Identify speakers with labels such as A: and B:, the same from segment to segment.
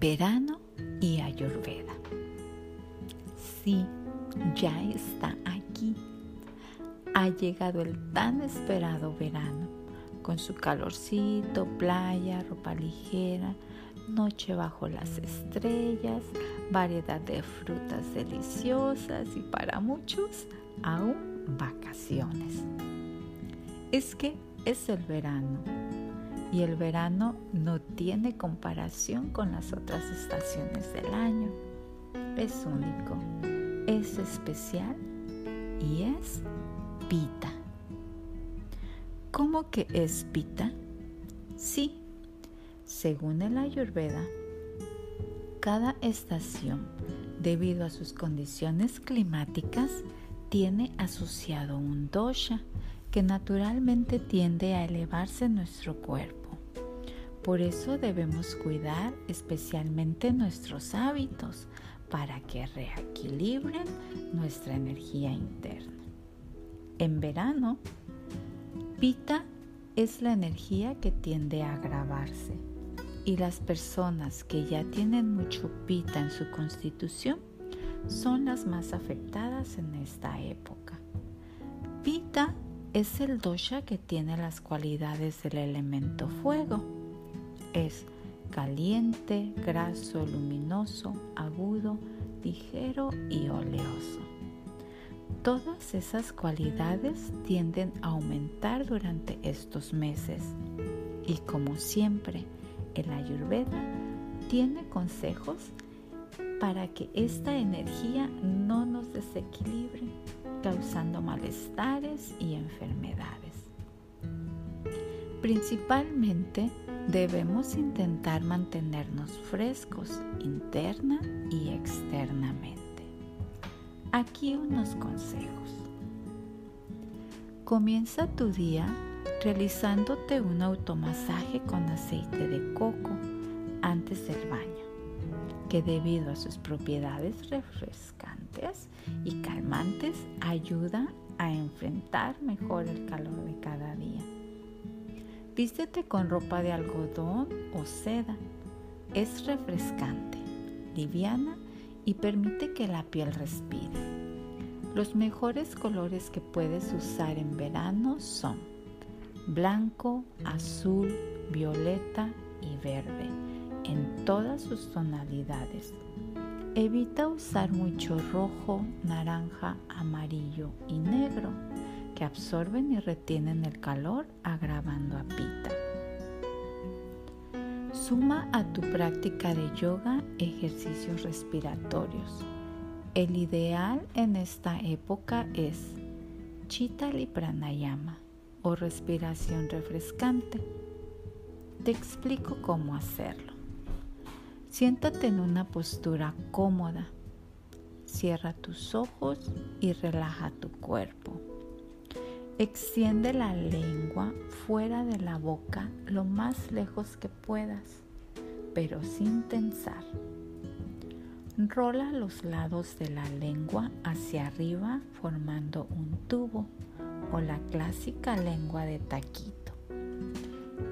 A: Verano y Ayurveda. Sí, ya está aquí. Ha llegado el tan esperado verano, con su calorcito, playa, ropa ligera, noche bajo las estrellas, variedad de frutas deliciosas y para muchos aún vacaciones. Es que es el verano y el verano no tiene comparación con las otras estaciones del año. Es único, es especial y es pita. ¿Cómo que es pita? Sí, según el Ayurveda, cada estación, debido a sus condiciones climáticas, tiene asociado un dosha que naturalmente tiende a elevarse en nuestro cuerpo. Por eso debemos cuidar especialmente nuestros hábitos para que reequilibren nuestra energía interna. En verano, Pita es la energía que tiende a agravarse y las personas que ya tienen mucho Pita en su constitución son las más afectadas en esta época. Pita es el dosha que tiene las cualidades del elemento fuego es caliente, graso, luminoso, agudo, ligero y oleoso. Todas esas cualidades tienden a aumentar durante estos meses y como siempre, el Ayurveda tiene consejos para que esta energía no nos desequilibre, causando malestares y enfermedades. Principalmente, debemos intentar mantenernos frescos interna y externamente. Aquí unos consejos. Comienza tu día realizándote un automasaje con aceite de coco antes del baño, que debido a sus propiedades refrescantes y calmantes ayuda a enfrentar mejor el calor de cada día. Vístete con ropa de algodón o seda. Es refrescante, liviana y permite que la piel respire. Los mejores colores que puedes usar en verano son blanco, azul, violeta y verde en todas sus tonalidades. Evita usar mucho rojo, naranja, amarillo y negro que absorben y retienen el calor agravando a pita. Suma a tu práctica de yoga ejercicios respiratorios. El ideal en esta época es Chitali Pranayama o respiración refrescante. Te explico cómo hacerlo. Siéntate en una postura cómoda. Cierra tus ojos y relaja tu cuerpo. Extiende la lengua fuera de la boca lo más lejos que puedas, pero sin tensar. Rola los lados de la lengua hacia arriba formando un tubo o la clásica lengua de taquito.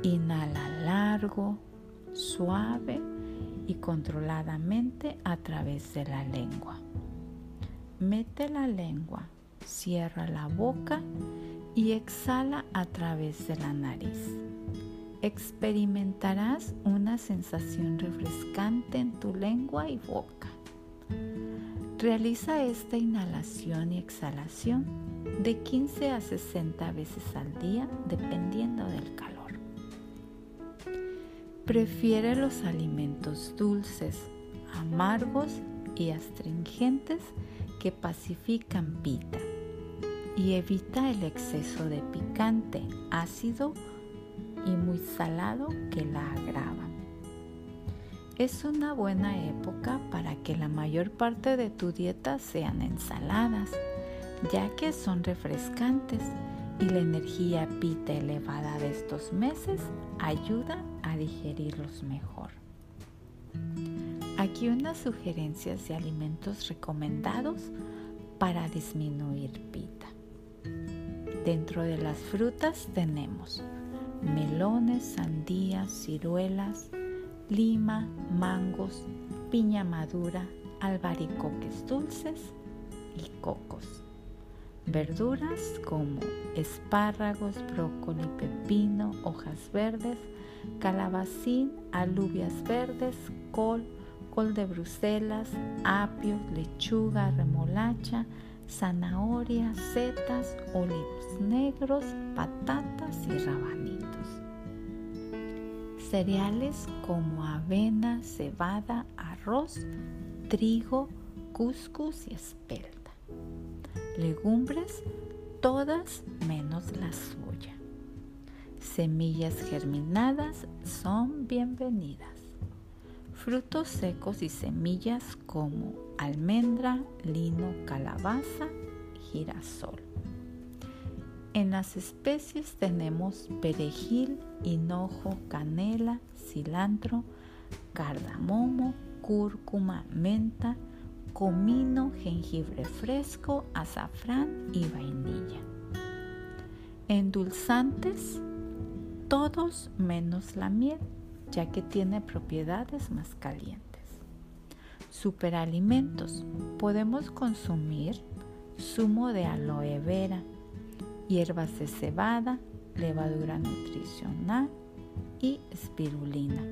A: Inhala largo, suave y controladamente a través de la lengua. Mete la lengua, cierra la boca y exhala a través de la nariz. Experimentarás una sensación refrescante en tu lengua y boca. Realiza esta inhalación y exhalación de 15 a 60 veces al día dependiendo del calor. Prefiere los alimentos dulces, amargos y astringentes que pacifican pita y evita el exceso de picante, ácido y muy salado que la agrava. Es una buena época para que la mayor parte de tu dieta sean ensaladas, ya que son refrescantes y la energía pita elevada de estos meses ayuda a digerirlos mejor. Aquí unas sugerencias de alimentos recomendados para disminuir pita. Dentro de las frutas tenemos melones, sandías, ciruelas, lima, mangos, piña madura, albaricoques dulces y cocos. Verduras como espárragos, brócoli, pepino, hojas verdes, calabacín, alubias verdes, col, col de Bruselas, apio, lechuga, remolacha, zanahoria, setas, olivos negros, patatas y rabanitos. Cereales como avena, cebada, arroz, trigo, cuscus y espelta legumbres, todas menos la soya. Semillas germinadas son bienvenidas. Frutos secos y semillas como almendra, lino, calabaza, girasol. En las especies tenemos perejil, hinojo, canela, cilantro, cardamomo, cúrcuma, menta, comino, jengibre fresco, azafrán y vainilla. Endulzantes, todos menos la miel, ya que tiene propiedades más calientes. Superalimentos, podemos consumir zumo de aloe vera, hierbas de cebada, levadura nutricional y espirulina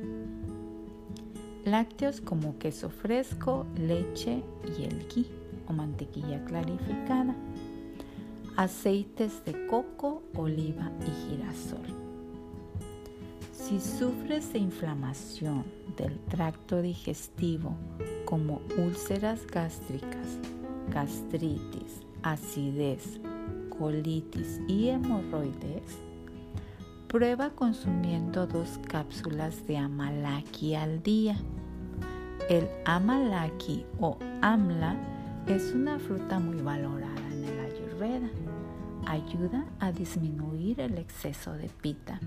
A: lácteos como queso fresco, leche y el ghee o mantequilla clarificada, aceites de coco, oliva y girasol. Si sufres de inflamación del tracto digestivo como úlceras gástricas, gastritis, acidez, colitis y hemorroides, prueba consumiendo dos cápsulas de amalaki al día el amalaki o amla es una fruta muy valorada en el ayurveda. Ayuda a disminuir el exceso de pita,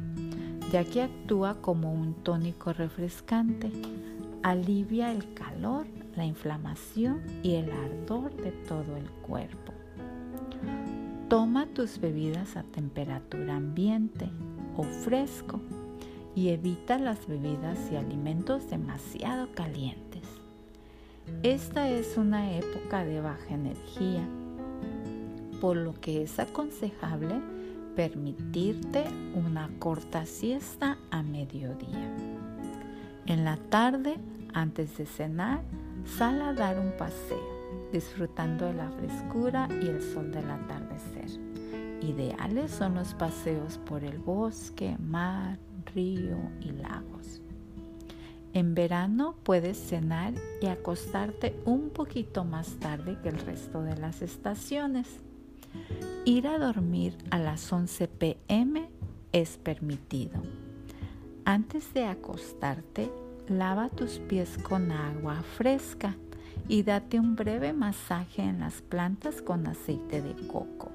A: ya que actúa como un tónico refrescante. Alivia el calor, la inflamación y el ardor de todo el cuerpo. Toma tus bebidas a temperatura ambiente o fresco y evita las bebidas y alimentos demasiado calientes. Esta es una época de baja energía, por lo que es aconsejable permitirte una corta siesta a mediodía. En la tarde, antes de cenar, sal a dar un paseo, disfrutando de la frescura y el sol del atardecer. Ideales son los paseos por el bosque, mar, río y lagos. En verano puedes cenar y acostarte un poquito más tarde que el resto de las estaciones. Ir a dormir a las 11 pm es permitido. Antes de acostarte, lava tus pies con agua fresca y date un breve masaje en las plantas con aceite de coco.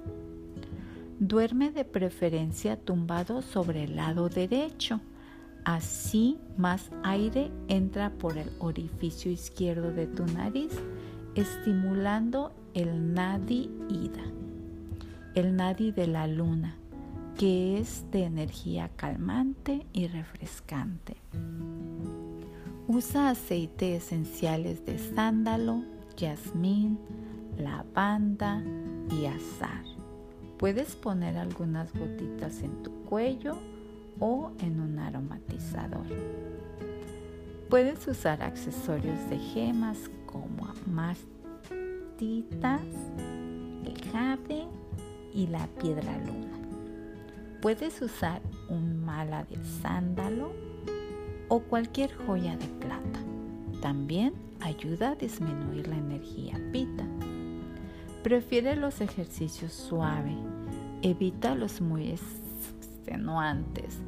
A: Duerme de preferencia tumbado sobre el lado derecho Así más aire entra por el orificio izquierdo de tu nariz, estimulando el nadi ida, el nadi de la luna, que es de energía calmante y refrescante. Usa aceites esenciales de sándalo, jazmín, lavanda y azar. Puedes poner algunas gotitas en tu cuello o en un aromatizador. Puedes usar accesorios de gemas como mastitas, el jade y la piedra luna. Puedes usar un mala de sándalo o cualquier joya de plata. También ayuda a disminuir la energía pita. Prefiere los ejercicios suaves. Evita los muy extenuantes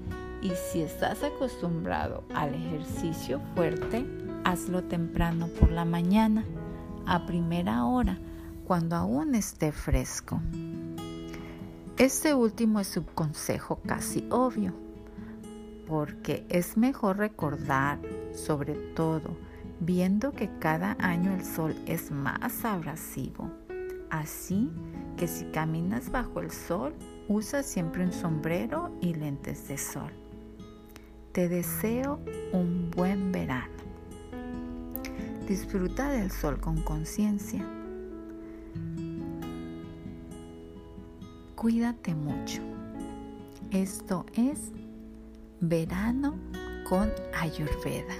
A: y si estás acostumbrado al ejercicio fuerte, hazlo temprano por la mañana, a primera hora, cuando aún esté fresco. Este último es un consejo casi obvio, porque es mejor recordar, sobre todo, viendo que cada año el sol es más abrasivo. Así que si caminas bajo el sol, usa siempre un sombrero y lentes de sol. Te deseo un buen verano. Disfruta del sol con conciencia. Cuídate mucho. Esto es verano con Ayurveda.